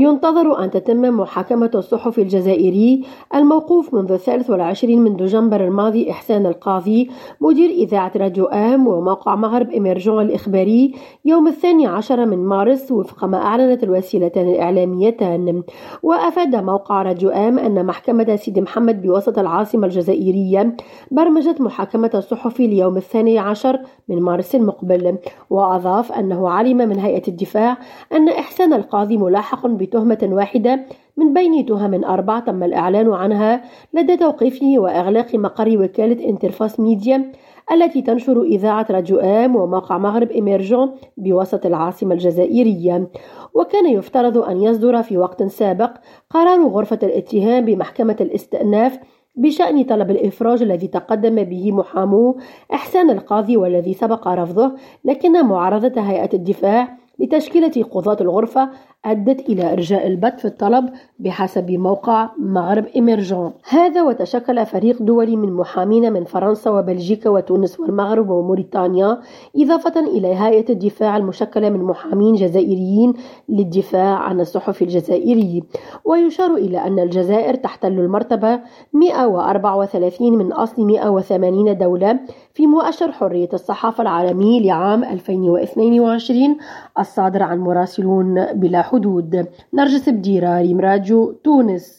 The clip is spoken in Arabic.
ينتظر أن تتم محاكمة الصحفي الجزائري الموقوف منذ الثالث والعشرين من دجنبر الماضي إحسان القاضي مدير إذاعة راديو آم وموقع مغرب إميرجون الإخباري يوم الثاني عشر من مارس وفق ما أعلنت الوسيلتان الإعلاميتان. وأفاد موقع راديو آم أن محكمة سيدي محمد بوسط العاصمة الجزائرية برمجت محاكمة الصحفي ليوم الثاني عشر من مارس المقبل. وأضاف أنه علم من هيئة الدفاع أن إحسان القاضي ملاحق بتهمة واحدة من بين تهم أربع تم الإعلان عنها لدى توقيفه وإغلاق مقر وكالة انترفاس ميديا التي تنشر إذاعة راديو آم وموقع مغرب إميرجون بوسط العاصمة الجزائرية. وكان يفترض أن يصدر في وقت سابق قرار غرفة الاتهام بمحكمة الاستئناف بشأن طلب الإفراج الذي تقدم به محامو إحسان القاضي والذي سبق رفضه لكن معارضة هيئة الدفاع لتشكيلة قضاة الغرفة أدت إلى إرجاء البت في الطلب بحسب موقع مغرب إميرجون هذا وتشكل فريق دولي من محامين من فرنسا وبلجيكا وتونس والمغرب وموريتانيا إضافة إلى هيئة الدفاع المشكلة من محامين جزائريين للدفاع عن الصحف الجزائري. ويشار إلى أن الجزائر تحتل المرتبة 134 من أصل 180 دولة في مؤشر حرية الصحافة العالمي لعام 2022 الصادر عن مراسلون بلا حدود. نرجس بديرة ريم راديو تونس.